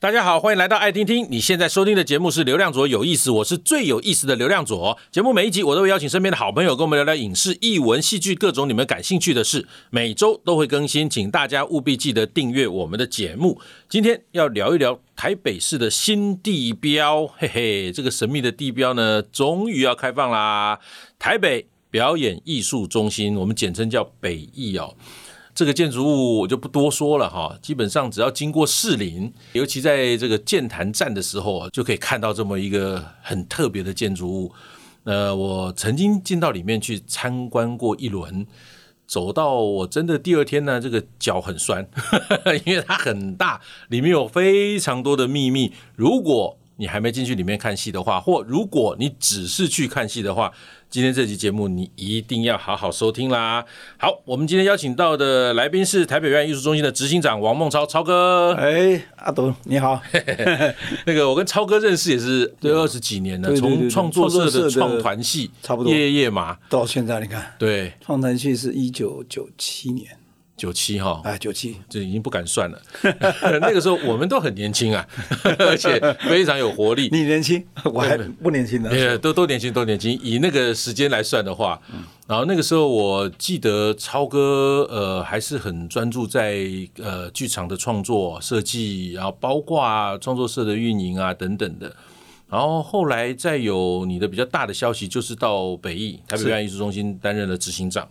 大家好，欢迎来到爱听听。你现在收听的节目是《流量左有意思》，我是最有意思的流量左。节目每一集我都会邀请身边的好朋友跟我们聊聊影视、艺文、戏剧各种你们感兴趣的事，每周都会更新，请大家务必记得订阅我们的节目。今天要聊一聊台北市的新地标，嘿嘿，这个神秘的地标呢，终于要开放啦！台北表演艺术中心，我们简称叫北艺哦。这个建筑物我就不多说了哈，基本上只要经过士林，尤其在这个剑潭站的时候，就可以看到这么一个很特别的建筑物。呃，我曾经进到里面去参观过一轮，走到我真的第二天呢，这个脚很酸，因为它很大，里面有非常多的秘密。如果你还没进去里面看戏的话，或如果你只是去看戏的话，今天这期节目你一定要好好收听啦！好，我们今天邀请到的来宾是台北表演艺术中心的执行长王孟超，超哥。哎，阿董你好。那个我跟超哥认识也是对二十几年了，从创作社的创团戏，差不多夜夜嘛，到现在你看，对，创团戏是一九九七年。九七哈，哎，九七，这已经不敢算了。那个时候我们都很年轻啊，而且非常有活力。你年轻，我还不年轻呢。对，都都年轻，都年轻。以那个时间来算的话，然后那个时候我记得超哥呃还是很专注在呃剧场的创作设计，然后包括创作社的运营啊等等的。然后后来再有你的比较大的消息，就是到北艺台北表演艺术中心担任了执行长。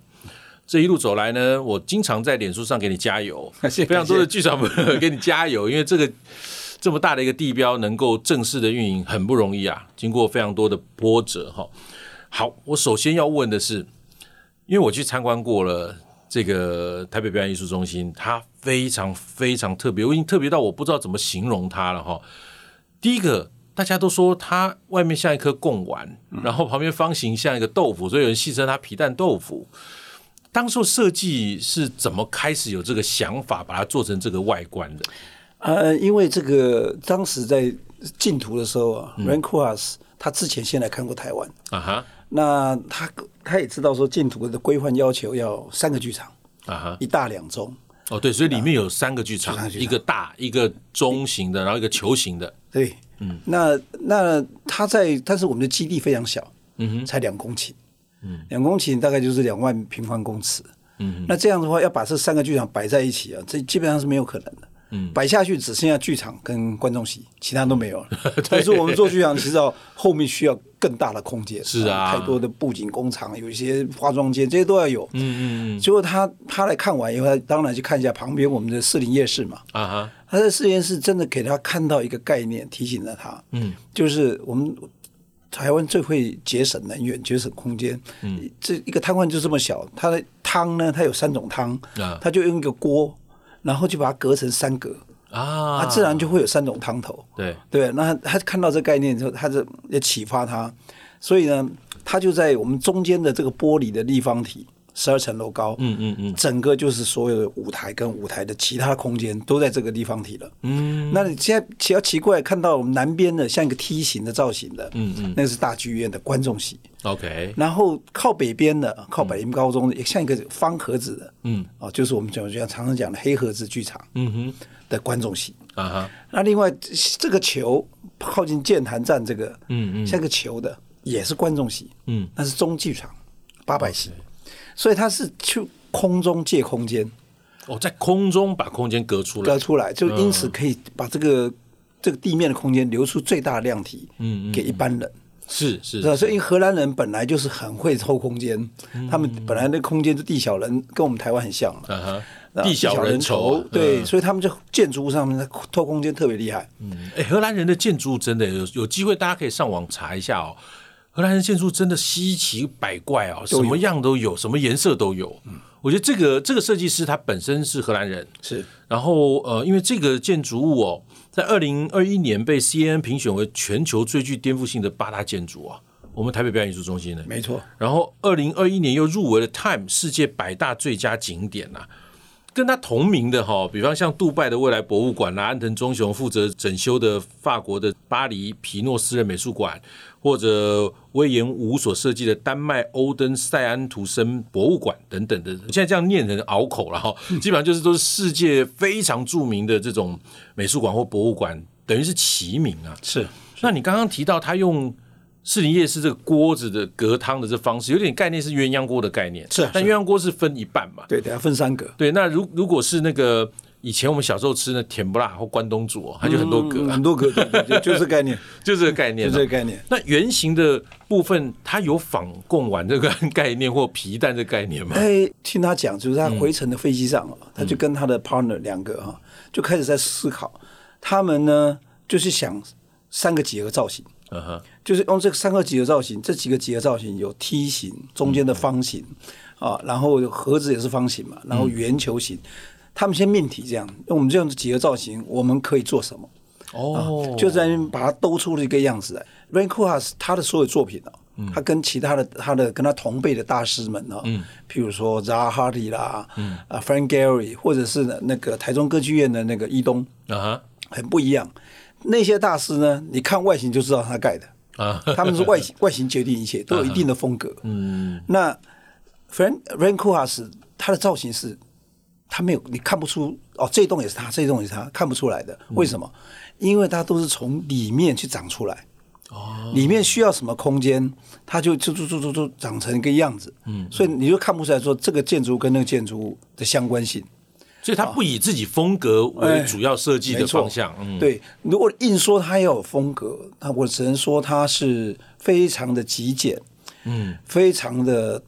这一路走来呢，我经常在脸书上给你加油，非常多的剧场朋友 给你加油，因为这个这么大的一个地标能够正式的运营很不容易啊，经过非常多的波折哈。好，我首先要问的是，因为我去参观过了这个台北表演艺术中心，它非常非常特别，我已经特别到我不知道怎么形容它了哈。第一个，大家都说它外面像一颗贡丸，然后旁边方形像一个豆腐，所以有人戏称它皮蛋豆腐。当初设计是怎么开始有这个想法，把它做成这个外观的？呃，因为这个当时在竞图的时候啊，Rem Koolhaas 他之前先来看过台湾。啊哈，那他他也知道说竞图的规范要求要三个剧场啊哈，一大两中。哦对，所以里面有三个剧场，一个大一个中型的，然后一个球形的，对，嗯，那那他在，但是我们的基地非常小，嗯哼，才两公顷。嗯，两公顷大概就是两万平方公尺。嗯，那这样的话，要把这三个剧场摆在一起啊，这基本上是没有可能的。嗯，摆下去只剩下剧场跟观众席，其他都没有了。但是我们做剧场，其实要后面需要更大的空间。是啊，太多的布景工厂，有一些化妆间，这些都要有。嗯嗯嗯。结果他他来看完以后，他当然去看一下旁边我们的四零夜市嘛。啊哈。他在士林夜市真的给他看到一个概念，提醒了他。嗯，就是我们。台湾最会节省能源、节省空间。嗯，这一个汤罐就这么小，它的汤呢，它有三种汤，啊，它就用一个锅，然后就把它隔成三格啊，它自然就会有三种汤头。对对，那他看到这个概念之后，他就也启发他，所以呢，他就在我们中间的这个玻璃的立方体。十二层楼高，嗯嗯嗯，整个就是所有的舞台跟舞台的其他空间都在这个地方体了，嗯，那你现在比较奇怪，看到我们南边的像一个梯形的造型的，嗯嗯，那个是大剧院的观众席，OK，然后靠北边的，靠北林高中的，也像一个方盒子的，嗯，哦，就是我们讲就像常常讲的黑盒子剧场，嗯哼，的观众席，啊哈，那另外这个球靠近剑潭站这个，嗯嗯，像个球的也是观众席，嗯，那是中剧场八百席。所以它是去空中借空间，哦，在空中把空间隔出来，隔出来，就因此可以把这个、嗯、这个地面的空间留出最大的量体，嗯，给一般人，是是，是，所以荷兰人本来就是很会抽空间，嗯、他们本来那空间就地小人，跟我们台湾很像嘛，地小人稠，对，所以他们就建筑物上面偷空间特别厉害，嗯，哎，荷兰人的建筑物真的有有机会，大家可以上网查一下哦。荷兰人建筑真的稀奇百怪哦，什么样都有，什么颜色都有。嗯，我觉得这个这个设计师他本身是荷兰人，是。然后呃，因为这个建筑物哦，在二零二一年被 CNN 评选为全球最具颠覆性的八大建筑啊，我们台北表演艺术中心的，没错。然后二零二一年又入围了 Time 世界百大最佳景点呐、啊。跟他同名的哈，比方像杜拜的未来博物馆啦，安藤忠雄负责整修的法国的巴黎皮诺私人美术馆，或者隈研吾所设计的丹麦欧登塞安图森博物馆等等的，现在这样念人拗口了哈，基本上就是都是世界非常著名的这种美术馆或博物馆等于是齐名啊。是，那你刚刚提到他用士林夜市这个锅子的隔汤的这方式，有点概念是鸳鸯锅的概念。是，但鸳鸯锅是分一半嘛？对，等下分三格。对，那如如果是那个。以前我们小时候吃的甜不辣或关东煮，它就很多格，很多格，对对对，就这个概念，就这个概念，就这个概念。那圆形的部分，它有仿贡丸这个概念或皮蛋这个概念吗？哎，听他讲，就是他回程的飞机上，他就跟他的 partner 两个哈，就开始在思考，他们呢就是想三个几何造型，嗯哼，就是用这个三个几何造型，这几个几何造型有梯形，中间的方形啊，然后盒子也是方形嘛，然后圆球形。他们先命题这样，用我们这样的几何造型，我们可以做什么？哦，就在把它兜出了一个样子来。Rane Koolhaas 他的所有作品呢，他跟其他的他的跟他同辈的大师们呢，嗯，譬如说 Zaha Hadid 啦，嗯啊 Frank Gehry，或者是那个台中歌剧院的那个伊东啊，很不一样。那些大师呢，你看外形就知道他盖的啊，他们是外形外形决定一切，都有一定的风格。嗯，那 Frank Rane Koolhaas 他的造型是。他没有，你看不出哦，这栋也是他，这栋也是他，看不出来的。为什么？因为他都是从里面去长出来。哦，里面需要什么空间，他就就就就就就长成一个样子。嗯，所以你就看不出来说这个建筑跟那个建筑物的相关性。所以他不以自己风格为主要设计的方向。嗯，对。如果硬说他要有风格，那我只能说他是非常的极简，嗯，非常的。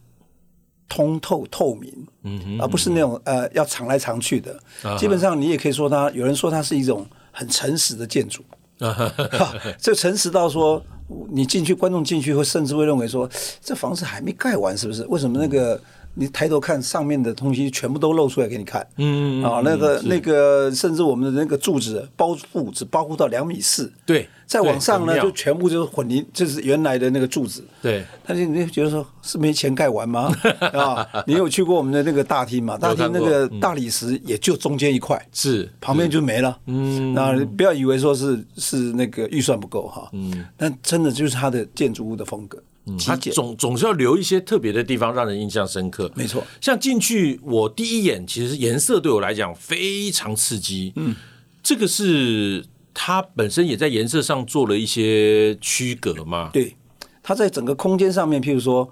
通透透明，嗯哼，而不是那种呃要藏来藏去的。啊、基本上你也可以说它，有人说它是一种很诚实的建筑。这诚实到说，你进去，观众进去会甚至会认为说，这房子还没盖完，是不是？为什么那个？你抬头看上面的东西，全部都露出来给你看。嗯啊，那个那个，甚至我们的那个柱子包覆只包覆到两米四。对，再往上呢，就全部就是混凝，就是原来的那个柱子。对，他就你就觉得说是没钱盖完吗？啊，你有去过我们的那个大厅吗？大厅那个大理石也就中间一块，是旁边就没了。嗯，那不要以为说是是那个预算不够哈。嗯，但真的就是它的建筑物的风格。他总总是要留一些特别的地方，让人印象深刻。没错，像进去，我第一眼其实颜色对我来讲非常刺激。嗯，这个是它本身也在颜色上做了一些区隔吗？对，它在整个空间上面，譬如说，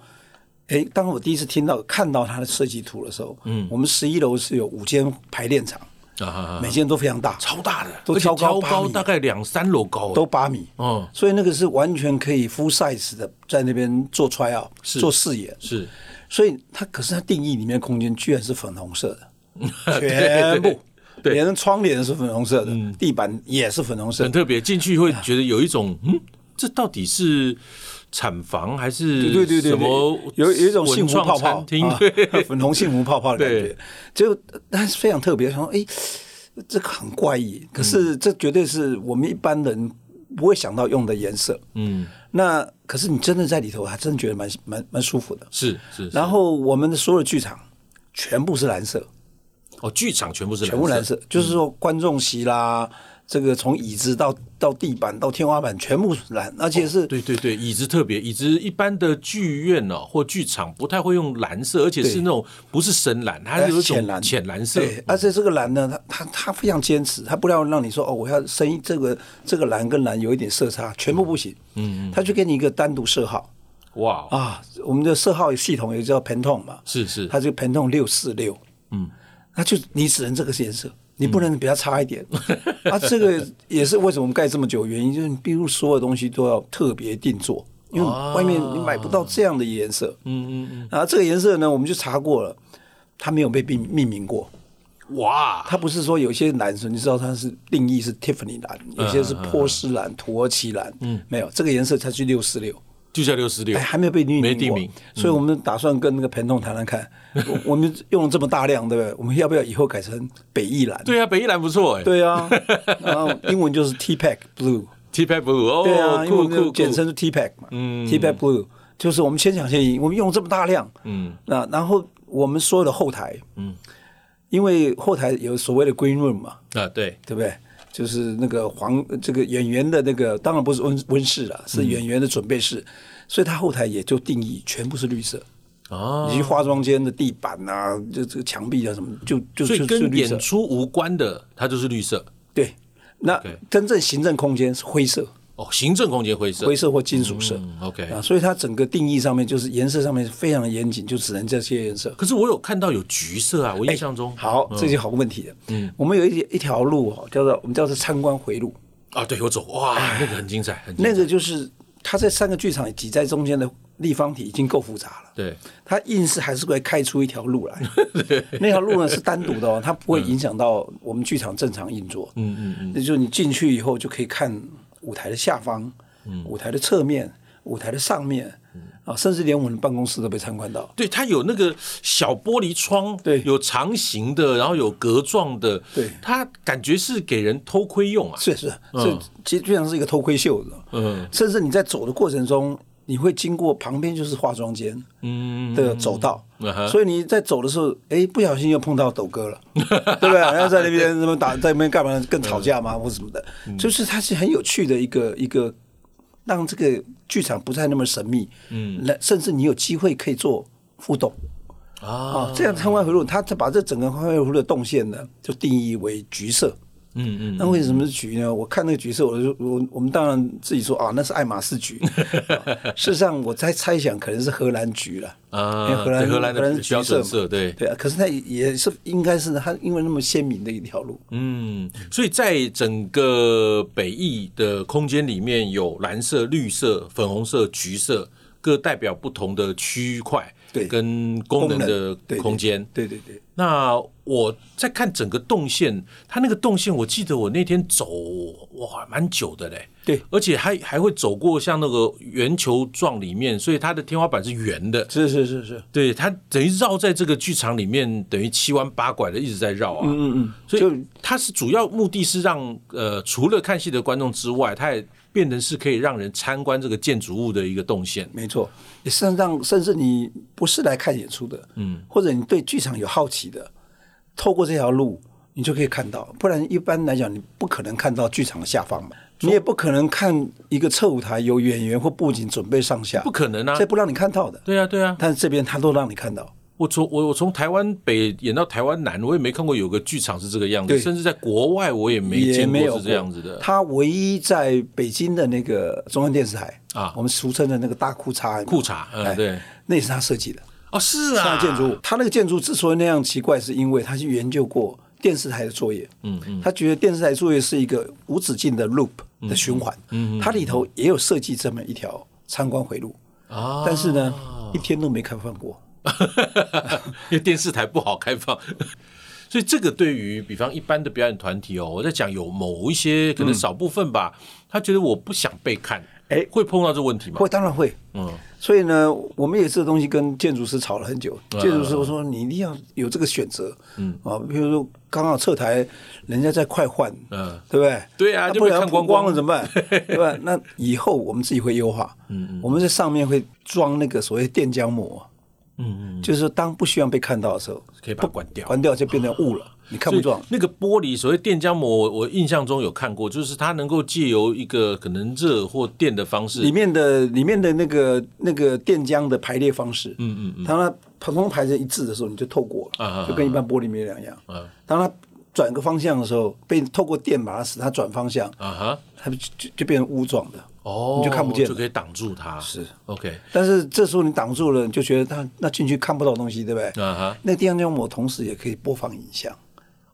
哎，当我第一次听到看到它的设计图的时候，嗯，我们十一楼是有五间排练场。啊，每间都非常大，超大的，都挑高挑高大概两三楼高，都八米。嗯，所以那个是完全可以 full size 的，在那边做 try out，做视野。是，所以它可是它定义里面空间居然是粉红色的，全部，连窗帘是粉红色的，地板也是粉红色，很特别。进去会觉得有一种，嗯，这到底是产房还是对对对什么？有有一种幸福泡泡，对，粉红幸福泡泡的感觉，就但是非常特别。说，哎，这个很怪异，可是这绝对是我们一般人不会想到用的颜色。嗯，那可是你真的在里头，还真的觉得蛮蛮蛮舒服的。是是。然后我们的所有剧场全部是蓝色。哦，剧场全部是全部蓝色，就是说观众席啦。这个从椅子到到地板到天花板全部是蓝，而且是、哦、对对对，椅子特别，椅子一般的剧院哦或剧场不太会用蓝色，而且是那种不是深蓝，它是浅蓝浅蓝色。对，而且这个蓝呢，它它它非常坚持，它不要让你说哦，我要声音这个这个蓝跟蓝有一点色差，全部不行。嗯嗯，它就给你一个单独色号。哇啊，我们的色号系统也叫 Pantone 嘛，是是，它就 Pantone 六四六。嗯，那就你只能这个颜色。你不能比它差一点，啊，这个也是为什么我们盖这么久原因，就是你比如所有东西都要特别定做，因为外面你买不到这样的颜色。嗯嗯嗯。啊，这个颜色呢，我们就查过了，它没有被命命名过。哇！它不是说有些蓝色，你知道它是定义是 Tiffany 蓝，有些是波斯蓝、土耳其蓝。嗯，没有这个颜色，它是六四六。就叫六十六，还没有被命名，没定名，所以我们打算跟那个 Pantone 谈谈看，我们用了这么大量，对不对？我们要不要以后改成北艺蓝？对啊，北艺蓝不错哎。对啊，然后英文就是 T-Pack Blue，T-Pack Blue 哦，对啊，因为简称是 T-Pack 嘛，嗯，T-Pack Blue 就是我们先抢先赢，我们用这么大量，嗯，那然后我们所有的后台，嗯，因为后台有所谓的 Green Room 嘛，啊，对，对不对？就是那个黄这个演员的那个，当然不是温温室了，是演员的准备室。所以他后台也就定义全部是绿色哦，以及化妆间的地板啊，这这个墙壁啊什么，就就所以跟演出无关的，它就是绿色。对，那真正行政空间是灰色。哦，行政空间灰色，灰色或金属色。嗯、OK 啊，所以它整个定义上面就是颜色上面非常的严谨，就只能这些颜色。可是我有看到有橘色啊，我印象中。好，这就好个问题了。嗯，我们有一一条路哈，叫做我们叫做参观回路。啊，对，有走哇，那个很精彩，很精彩。那个就是它在三个剧场挤在中间的立方体已经够复杂了。对，它硬是还是会开出一条路来。那条路呢是单独的哦，它不会影响到我们剧场正常运作。嗯嗯嗯，那就是你进去以后就可以看舞台的下方。舞台的侧面、舞台的上面，啊，甚至连我们的办公室都被参观到。对，它有那个小玻璃窗，对，有长形的，然后有格状的，对，它感觉是给人偷窥用啊。是是，这其实就像是一个偷窥秀的。嗯，甚至你在走的过程中，你会经过旁边就是化妆间，嗯的走道，所以你在走的时候，哎，不小心又碰到抖哥了，对不对？然后在那边什么打，在那边干嘛？更吵架吗？或什么的？就是它是很有趣的一个一个。让这个剧场不再那么神秘，嗯，那甚至你有机会可以做互动啊，啊，这样参观回路，他把这整个参观回路的动线呢，就定义为橘色。嗯嗯，那为什么是橘呢？我看那个橘色，我就我我们当然自己说啊，那是爱马仕橘。事实上，我在猜想可能是荷兰橘了啊，荷兰荷兰的橘色，对对啊。可是它也是应该是它因为那么鲜明的一条路。嗯，所以在整个北翼的空间里面有蓝色、绿色、粉红色、橘色，各代表不同的区块。对，跟功能的空间，对对对。那我在看整个动线，它那个动线，我记得我那天走哇，蛮久的嘞。对，而且还还会走过像那个圆球状里面，所以它的天花板是圆的。是是是是，对，它等于绕在这个剧场里面，等于七弯八拐的一直在绕啊。嗯嗯嗯。所以它是主要目的是让呃，除了看戏的观众之外，它也。变成是可以让人参观这个建筑物的一个动线，没错。也甚至让甚至你不是来看演出的，嗯，或者你对剧场有好奇的，透过这条路，你就可以看到。不然一般来讲，你不可能看到剧场的下方嘛，你也不可能看一个侧舞台有演员或布景准备上下，不可能啊，这不让你看到的。对啊，对啊。但是这边他都让你看到。我从我我从台湾北演到台湾南，我也没看过有个剧场是这个样子，甚至在国外我也没见过是这样子的。他唯一在北京的那个中央电视台啊，我们俗称的那个大裤衩，裤衩，嗯，对，那也是他设计的。哦，是啊，建筑物，他那个建筑之所以那样奇怪，是因为他去研究过电视台的作业，嗯嗯，他觉得电视台作业是一个无止境的 loop 的循环，嗯嗯，它里头也有设计这么一条参观回路啊，但是呢，一天都没开放过。因为电视台不好开放，所以这个对于比方一般的表演团体哦，我在讲有某一些可能少部分吧，嗯、他觉得我不想被看，哎，会碰到这个问题吗？会，当然会。嗯，所以呢，我们也是这东西跟建筑师吵了很久。建筑师我说你一定要有这个选择，嗯啊，比如说刚好撤台人家在快换，嗯，对不对？对啊，不然光光了怎么办？对吧？那以后我们自己会优化，嗯，我们在上面会装那个所谓电浆膜。嗯嗯，就是说，当不希望被看到的时候，可以把它关掉，关掉就变成雾了，哦、你看不到。那个玻璃，所谓电浆膜，我我印象中有看过，就是它能够借由一个可能热或电的方式，里面的里面的那个那个电浆的排列方式，嗯嗯嗯，当它普通排成一致的时候，你就透过了，啊、就跟一般玻璃没两样。嗯，当它转个方向的时候，被透过电把它使它转方向，啊哈，它就就就变成雾状的。哦，你就看不见，就可以挡住它。是，OK。但是这时候你挡住了，你就觉得它那进去看不到东西，对不对？啊哈。那电浆膜同时也可以播放影像。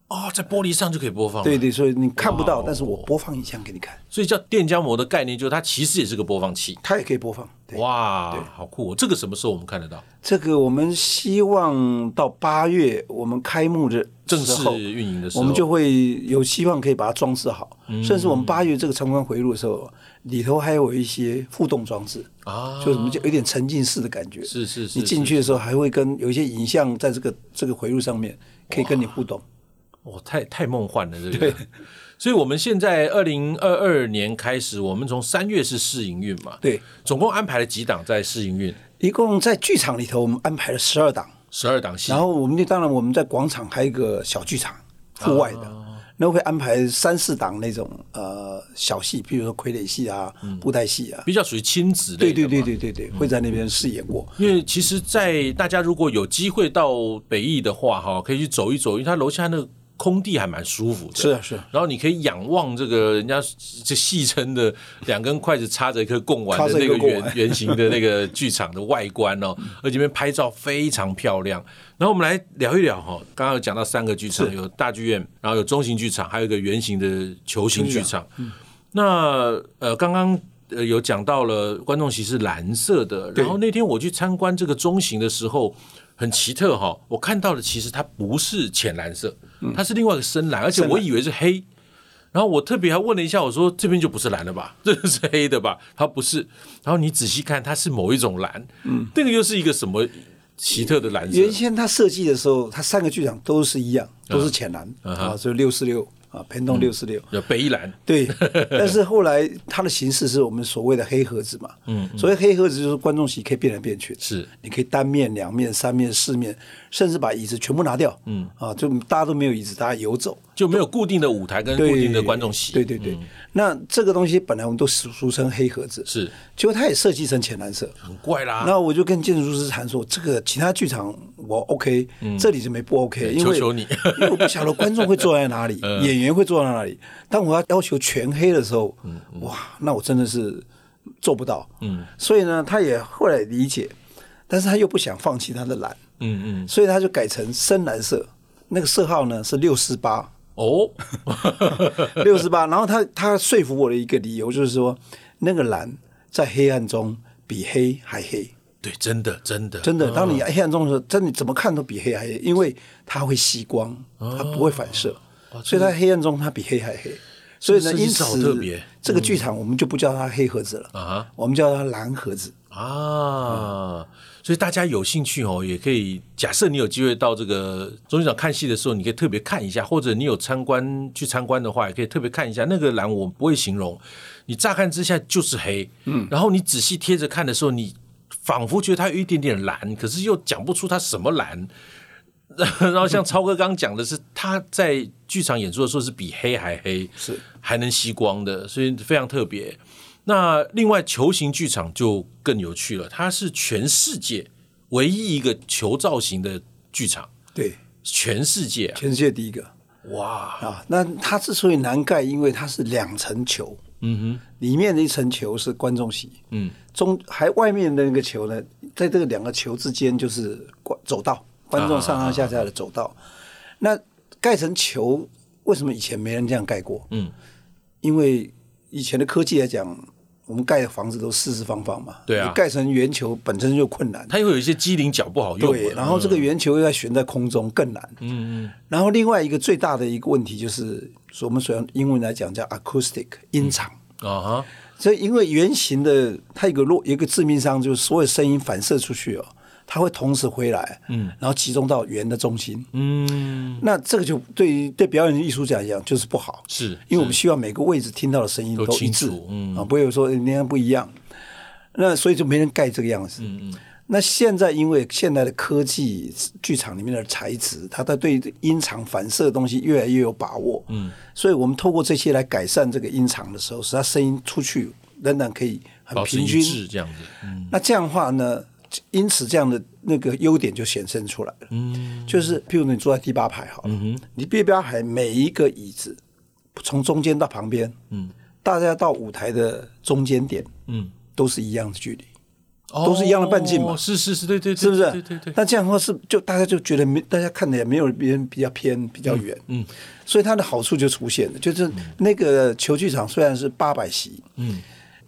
哦，在玻璃上就可以播放。对对，所以你看不到，但是我播放影像给你看。所以叫电浆膜的概念，就是它其实也是个播放器，它也可以播放。哇，对，好酷哦！这个什么时候我们看得到？这个我们希望到八月我们开幕的正式运营的时候，我们就会有希望可以把它装饰好。甚至我们八月这个参观回路的时候。里头还有一些互动装置啊，就什么就有点沉浸式的感觉。是是是，你进去的时候还会跟有一些影像在这个这个回路上面可以跟你互动。哇，太太梦幻了，这个。对，所以我们现在二零二二年开始，我们从三月是试营运嘛？对，总共安排了几档在试营运？一共在剧场里头我们安排了十二档，十二档戏。然后我们就当然我们在广场还有一个小剧场，户外的。啊那会安排三四档那种呃小戏，比如说傀儡戏啊、布袋戏啊，比较属于亲子的。对对对对对对，会在那边试演过。因为其实，在大家如果有机会到北艺的话，哈，可以去走一走，因为它楼下那个空地还蛮舒服的，是啊是啊。然后你可以仰望这个人家这戏称的两根筷子插着一颗贡丸的那个圆 圆形的那个剧场的外观哦，而且这边拍照非常漂亮。然后我们来聊一聊哈，刚刚有讲到三个剧场，有大剧院，然后有中型剧场，还有一个圆形的球形剧场。那呃，刚刚呃有讲到了观众席是蓝色的，然后那天我去参观这个中型的时候。很奇特哈，我看到的其实它不是浅蓝色，它是另外一个深蓝，而且我以为是黑。然后我特别还问了一下，我说这边就不是蓝了吧？这个是黑的吧？它不是。然后你仔细看，它是某一种蓝，嗯，这个又是一个什么奇特的蓝色？原先它设计的时候，它三个剧场都是一样，都是浅蓝啊，所以六四六。啊，偏东六四六，有北一兰，对，但是后来它的形式是我们所谓的黑盒子嘛，嗯，所谓黑盒子就是观众席可以变来变去，是，你可以单面、两面、三面、四面，甚至把椅子全部拿掉，嗯，啊，就大家都没有椅子，大家游走。就没有固定的舞台跟固定的观众席。对对对，那这个东西本来我们都俗俗称黑盒子，是，结果它也设计成浅蓝色，很怪啦。那我就跟建筑师谈说，这个其他剧场我 OK，、嗯、这里就没不 OK，因为求求你，因为我不晓得观众会坐在哪里，演员会坐在哪里。当我要要求全黑的时候，哇，那我真的是做不到。嗯，所以呢，他也后来理解，但是他又不想放弃他的蓝，嗯嗯，所以他就改成深蓝色，那个色号呢是六四八。哦，六十八，然后他他说服我的一个理由就是说，那个蓝在黑暗中比黑还黑。对，真的真的。真的，当你黑暗中的时候，真的怎么看都比黑还黑，因为它会吸光，它不会反射，所以它黑暗中它比黑还黑。所以呢，因此这个剧场我们就不叫它黑盒子了啊，我们叫它蓝盒子。啊。所以大家有兴趣哦，也可以假设你有机会到这个中剧场看戏的时候，你可以特别看一下，或者你有参观去参观的话，也可以特别看一下那个蓝。我不会形容，你乍看之下就是黑，嗯，然后你仔细贴着看的时候，你仿佛觉得它有一点点蓝，可是又讲不出它什么蓝。然后像超哥刚讲的是，他在剧场演出的时候是比黑还黑，是还能吸光的，所以非常特别。那另外球形剧场就更有趣了，它是全世界唯一一个球造型的剧场，对，全世界，全世界第一个，哇。啊！那它之所以难盖，因为它是两层球，嗯哼，里面的一层球是观众席，嗯，中还外面的那个球呢，在这个两个球之间就是观走道，观众上上下下的走道。啊、那盖成球，为什么以前没人这样盖过？嗯，因为以前的科技来讲。我们盖的房子都四四方方嘛，对啊，盖成圆球本身就困难，它又有一些机灵脚不好用，对，然后这个圆球又要悬在空中更难，嗯嗯，然后另外一个最大的一个问题就是，我们所用英文来讲叫 acoustic 音场。啊哈，所以因为圆形的它有个弱有个致命伤，就是所有声音反射出去哦。它会同时回来，嗯，然后集中到圆的中心，嗯，那这个就对于对表演艺术家来讲就是不好，是，因为我们希望每个位置听到的声音都一致，嗯。啊，不会有说人家不一样，那所以就没人盖这个样子，嗯嗯。那现在因为现在的科技，剧场里面的材质，它在对音场反射的东西越来越有把握，嗯，所以我们透过这些来改善这个音场的时候，使它声音出去仍然可以很平均。这样子，嗯，那这样的话呢？因此，这样的那个优点就显现出来了。嗯，就是譬如你坐在第八排好了，嗯、你第八排每一个椅子从中间到旁边，嗯，大家到舞台的中间点，嗯，都是一样的距离，哦、都是一样的半径嘛。是是是，对对，对，是不是？对对对。那这样的话是就大家就觉得没，大家看的也没有别人比较偏比较远，嗯，所以它的好处就出现了，就是那个球剧场虽然是八百席，嗯。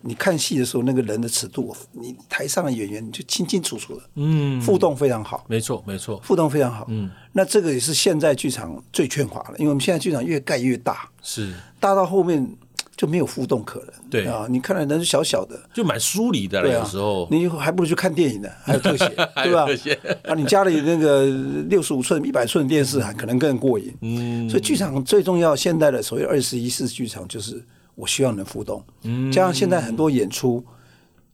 你看戏的时候，那个人的尺度，你台上的演员就清清楚楚的，嗯，互动非常好，没错没错，互动非常好，嗯，那这个也是现在剧场最缺乏的，因为我们现在剧场越盖越大，是。大到后面就没有互动可能，对。啊，你看的人是小小的，就蛮疏离的了，有时候。你还不如去看电影呢，还有特写，对吧？啊，你家里那个六十五寸、一百寸电视还可能更过瘾，嗯，所以剧场最重要，现在的所谓二十一世剧场就是。我希望能互动，加上现在很多演出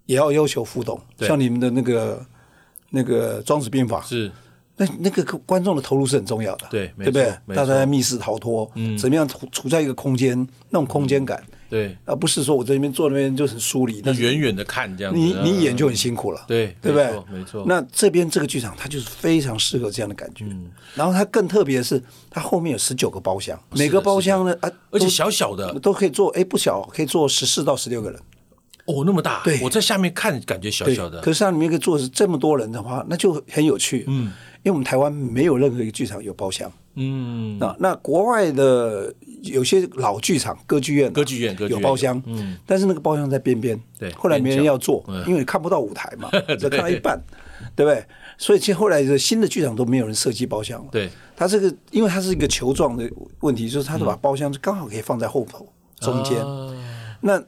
也要要求互动，像你们的那个那个《庄子兵法》，是。那那个观众的投入是很重要的，对，对不对？大家在密室逃脱，嗯，怎么样处处在一个空间，那种空间感。嗯对，而不是说我在那边坐那边就很疏离，那远远的看这样子，你你演就很辛苦了，对，对不对？没错。那这边这个剧场它就是非常适合这样的感觉，然后它更特别的是，它后面有十九个包厢，每个包厢呢啊，而且小小的都可以坐，哎，不小，可以坐十四到十六个人。哦，那么大，对，我在下面看感觉小小的，可是它里面可以坐是这么多人的话，那就很有趣，嗯。因为我们台湾没有任何一个剧场有包厢，嗯，那那国外的有些老剧场歌剧院，歌剧院有包厢，嗯，但是那个包厢在边边，对，后来没人要坐，因为你看不到舞台嘛，只看到一半，对不对？所以其实后来的新的剧场都没有人设计包厢了，对，它这个因为它是一个球状的问题，就是它是把包厢刚好可以放在后头中间，那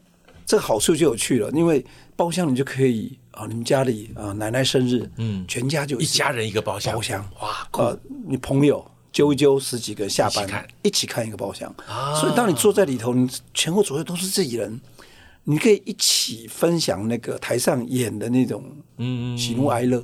这个好处就有趣了，因为包厢你就可以。啊，你们家里啊，奶奶生日，嗯，全家就一家人一个包厢，包厢。哇，呃，你朋友揪一揪十几个下班看，一起看一个包厢，啊。所以当你坐在里头，你前后左右都是自己人，你可以一起分享那个台上演的那种嗯喜怒哀乐，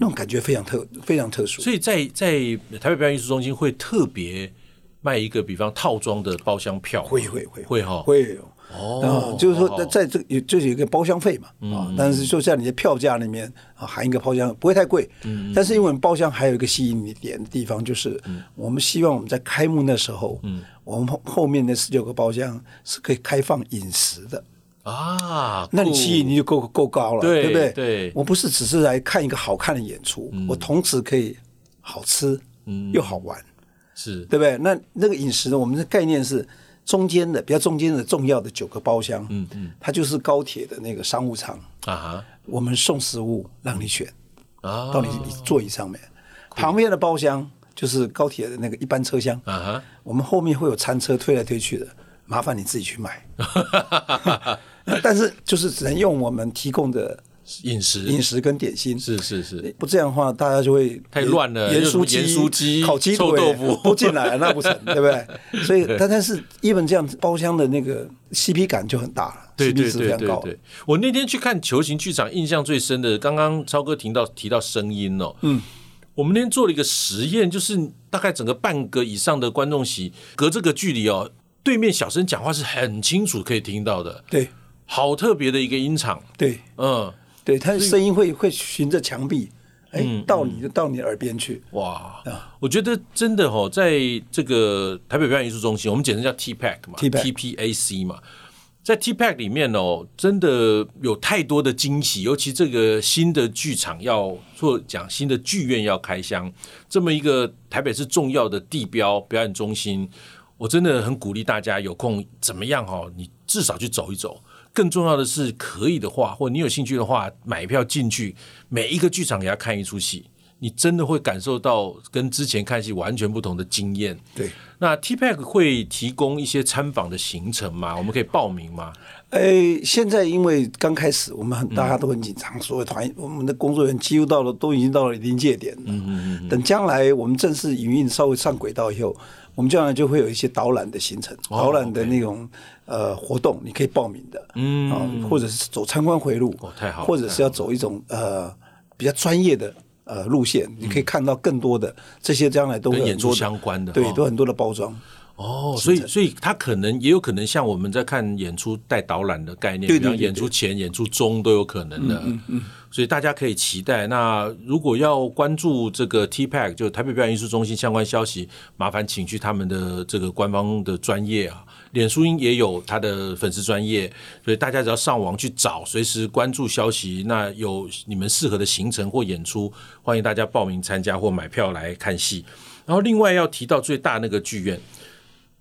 那种感觉非常特非常特殊。所以在在台北表演艺术中心会特别卖一个，比方套装的包厢票，会会会。会哈。会。哦，就是说，在在这有就是有一个包厢费嘛，啊，但是就在你的票价里面啊含一个包厢，不会太贵。嗯，但是因为包厢还有一个吸引你点的地方，就是我们希望我们在开幕那时候，嗯，我们后后面那十九个包厢是可以开放饮食的啊，那你吸引力就够够高了，对不对？对，我不是只是来看一个好看的演出，我同时可以好吃，嗯，又好玩，是对不对？那那个饮食呢，我们的概念是。中间的比较中间的重要的九个包厢，嗯嗯，它就是高铁的那个商务舱。啊哈，我们送食物让你选啊，到你座椅上面，旁边的包厢就是高铁的那个一般车厢。啊哈，我们后面会有餐车推来推去的，麻烦你自己去买，但是就是只能用我们提供的。饮食、饮食跟点心。是是是，不这样的话，大家就会太乱了。盐酥鸡、盐酥鸡、烤鸡腿、臭豆腐。都进来，那不成，对不对？所以，但但是，一本这样子包厢的那个 CP 感就很大了，对对对对对。我那天去看球形剧场，印象最深的，刚刚超哥提到提到声音哦，嗯，我们那天做了一个实验，就是大概整个半个以上的观众席，隔这个距离哦，对面小声讲话是很清楚可以听到的，对，好特别的一个音场，对，嗯。对，它的声音会会循着墙壁，哎，到你就到你耳边去。哇，我觉得真的哦，在这个台北表演艺术中心，我们简称叫 TPAC 嘛，TPAC 嘛，在 TPAC 里面哦，真的有太多的惊喜，尤其这个新的剧场要做讲新的剧院要开箱，这么一个台北市重要的地标表演中心，我真的很鼓励大家有空怎么样哦，你至少去走一走。更重要的是，可以的话，或你有兴趣的话，买票进去，每一个剧场给他看一出戏，你真的会感受到跟之前看戏完全不同的经验。对，那 TPAC 会提供一些参访的行程吗？我们可以报名吗？哎，现在因为刚开始，我们很大家都很紧张，所有团我们的工作人员几乎到了都已经到了临界点了。嗯嗯嗯。等将来我们正式营运稍微上轨道以后，我们将来就会有一些导览的行程，导览的那种。呃，活动你可以报名的，嗯，啊，或者是走参观回路，哦，太好，或者是要走一种呃比较专业的呃路线，你可以看到更多的这些，将来都演出相关的，对，都很多的包装。哦，所以所以他可能也有可能像我们在看演出带导览的概念，比方演出前、演出中都有可能的，嗯嗯，所以大家可以期待。那如果要关注这个 TPAC，就台北表演艺术中心相关消息，麻烦请去他们的这个官方的专业啊。脸书也有他的粉丝专业，所以大家只要上网去找，随时关注消息。那有你们适合的行程或演出，欢迎大家报名参加或买票来看戏。然后另外要提到最大那个剧院，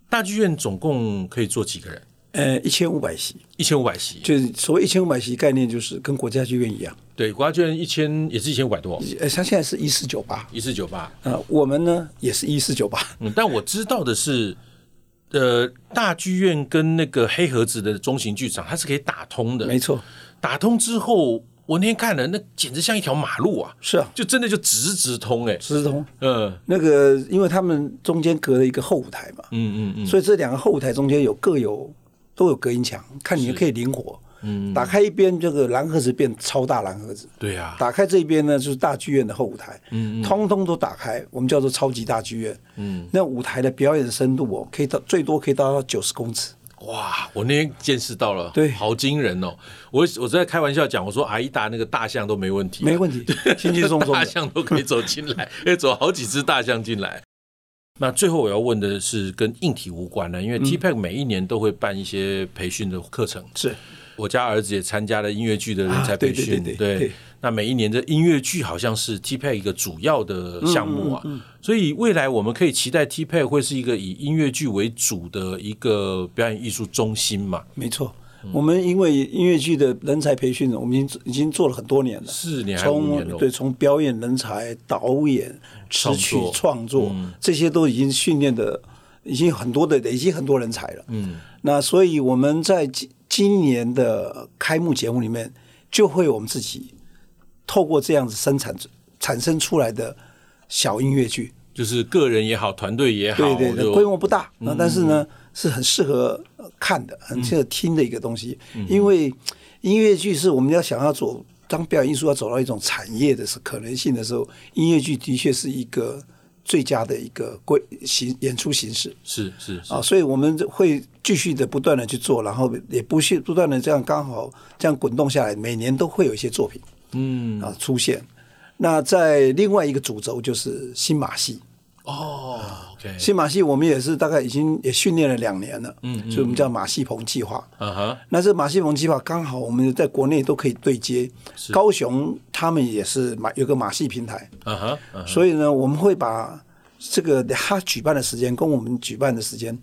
大剧院总共可以坐几个人？呃，一千五百席，一千五百席，就是所谓一千五百席概念，就是跟国家剧院一样。对，国家剧院一千也是一千五百多，呃，他现在是一四九八，一四九八。呃，我们呢也是一四九八。嗯，但我知道的是。呃，大剧院跟那个黑盒子的中型剧场，它是可以打通的。没错，打通之后，我那天看了，那简直像一条马路啊！是啊，就真的就直直通哎，直通。嗯，那个，因为他们中间隔了一个后舞台嘛，嗯嗯嗯，所以这两个后舞台中间有各有都有隔音墙，看你可以灵活。嗯，打开一边这个蓝盒子变超大蓝盒子，对呀、啊，打开这边呢就是大剧院的后舞台，嗯，嗯，通通都打开，我们叫做超级大剧院，嗯，那舞台的表演深度哦，可以到最多可以到到九十公尺。哇！我那天见识到了，对，好惊人哦！我我在开玩笑讲，我说阿依达那个大象都没问题，没问题，轻轻松松，大象都可以走进来，可以走好几只大象进来。那最后我要问的是跟硬体无关的，因为 TPACK 每一年都会办一些培训的课程，是。我家儿子也参加了音乐剧的人才培训，啊、对，对，对，对，对。那每一年的音乐剧好像是 TPACK 一个主要的项目啊，所以未来我们可以期待 TPACK 会是一个以音乐剧为主的一个表演艺术中心嘛？没错，嗯、我们因为音乐剧的人才培训，我们已经已经做了很多年了，四年还五年了。对，从表演人才、导演、词曲创作、嗯、这些都已经训练的，已经很多的累积很多人才了。嗯，那所以我们在今今年的开幕节目里面，就会我们自己。透过这样子生产产生出来的小音乐剧，就是个人也好，团队也好，对对对，规模不大，那但是呢是很适合看的，很适合听的一个东西。因为音乐剧是我们要想要走，当表演艺术要走到一种产业的是可能性的时候，音乐剧的确是一个最佳的一个规形演出形式。是是啊，所以我们会继续的不断的去做，然后也不去不断的这样刚好这样滚动下来，每年都会有一些作品。嗯啊，出现。那在另外一个主轴就是新马戏哦新马戏我们也是大概已经也训练了两年了，嗯，所以我们叫马戏棚计划。嗯哼，那这马戏棚计划刚好我们在国内都可以对接，高雄他们也是马有个马戏平台，嗯哼，所以呢，我们会把这个他举办的时间跟我们举办的时间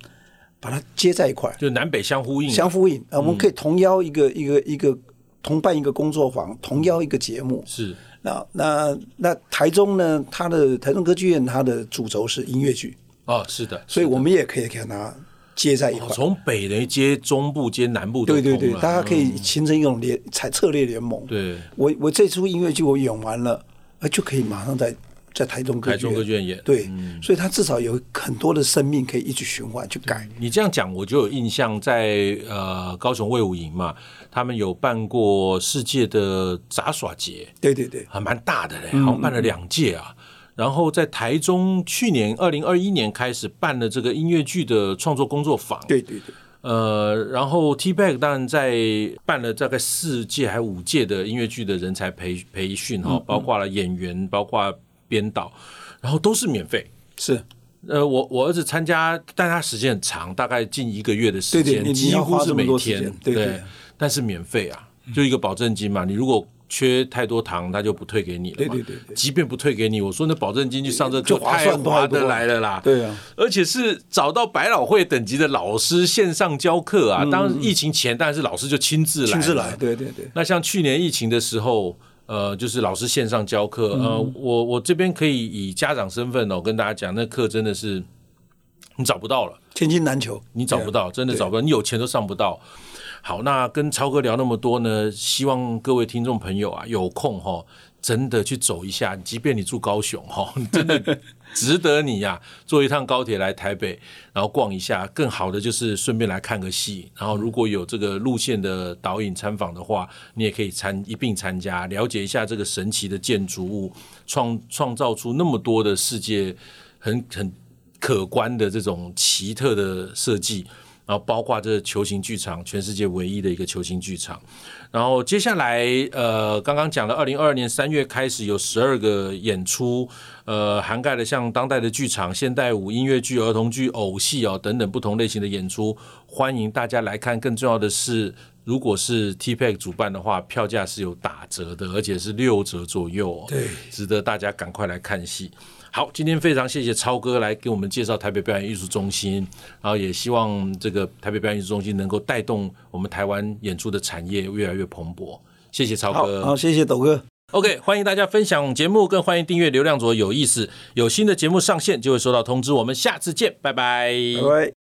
把它接在一块儿，就南北相呼应，相呼应。我们可以同邀一个一个一个。同办一个工作坊，同邀一个节目。是，那那那台中呢？它的台中歌剧院，它的主轴是音乐剧。哦，是的，所以我们也可以跟它接在一块，从北的接中部接南部，对对对，大家可以形成一种联策策略联盟。对，我我这出音乐剧我演完了，呃，就可以马上在。在台中歌剧院演，对，嗯、所以他至少有很多的生命可以一直循环去改。你这样讲，我就有印象在，在呃高雄卫武营嘛，他们有办过世界的杂耍节，对对对，还蛮大的嘞，好像办了两届啊。然后在台中，去年二零二一年开始办了这个音乐剧的创作工作坊，对对对。呃，然后 T Back 当然在办了大概四届还五届的音乐剧的人才培培训哈，包括了演员，包括。编导，然后都是免费。是，呃，我我儿子参加，但他时间很长，大概近一个月的时间，几乎是每天。对，但是免费啊，就一个保证金嘛。你如果缺太多糖，他就不退给你了。对对对，即便不退给你，我说那保证金去上这课太划得来了啦。对啊，而且是找到百老汇等级的老师线上教课啊。当疫情前，但是老师就亲自来。亲自来，对对对。那像去年疫情的时候。呃，就是老师线上教课，呃，我我这边可以以家长身份哦，跟大家讲，那课真的是你找不到了，千金难求，你找不到，真的找不到，你有钱都上不到。好，那跟超哥聊那么多呢，希望各位听众朋友啊，有空哈，真的去走一下，即便你住高雄哈，真的。值得你呀、坐一趟高铁来台北，然后逛一下。更好的就是顺便来看个戏。然后如果有这个路线的导引参访的话，你也可以参一并参加，了解一下这个神奇的建筑物，创创造出那么多的世界很很可观的这种奇特的设计。然后包括这球形剧场，全世界唯一的一个球形剧场。然后接下来，呃，刚刚讲了，二零二二年三月开始有十二个演出，呃，涵盖了像当代的剧场、现代舞、音乐剧、儿童剧、偶戏哦等等不同类型的演出，欢迎大家来看。更重要的是，如果是 TPACK 主办的话，票价是有打折的，而且是六折左右哦，对，值得大家赶快来看戏。好，今天非常谢谢超哥来给我们介绍台北表演艺术中心，然后也希望这个台北表演艺术中心能够带动我们台湾演出的产业越来越蓬勃。谢谢超哥，好，好，谢谢斗哥。OK，欢迎大家分享节目，更欢迎订阅流量左有意思，有新的节目上线就会收到通知。我们下次见，拜拜，拜拜。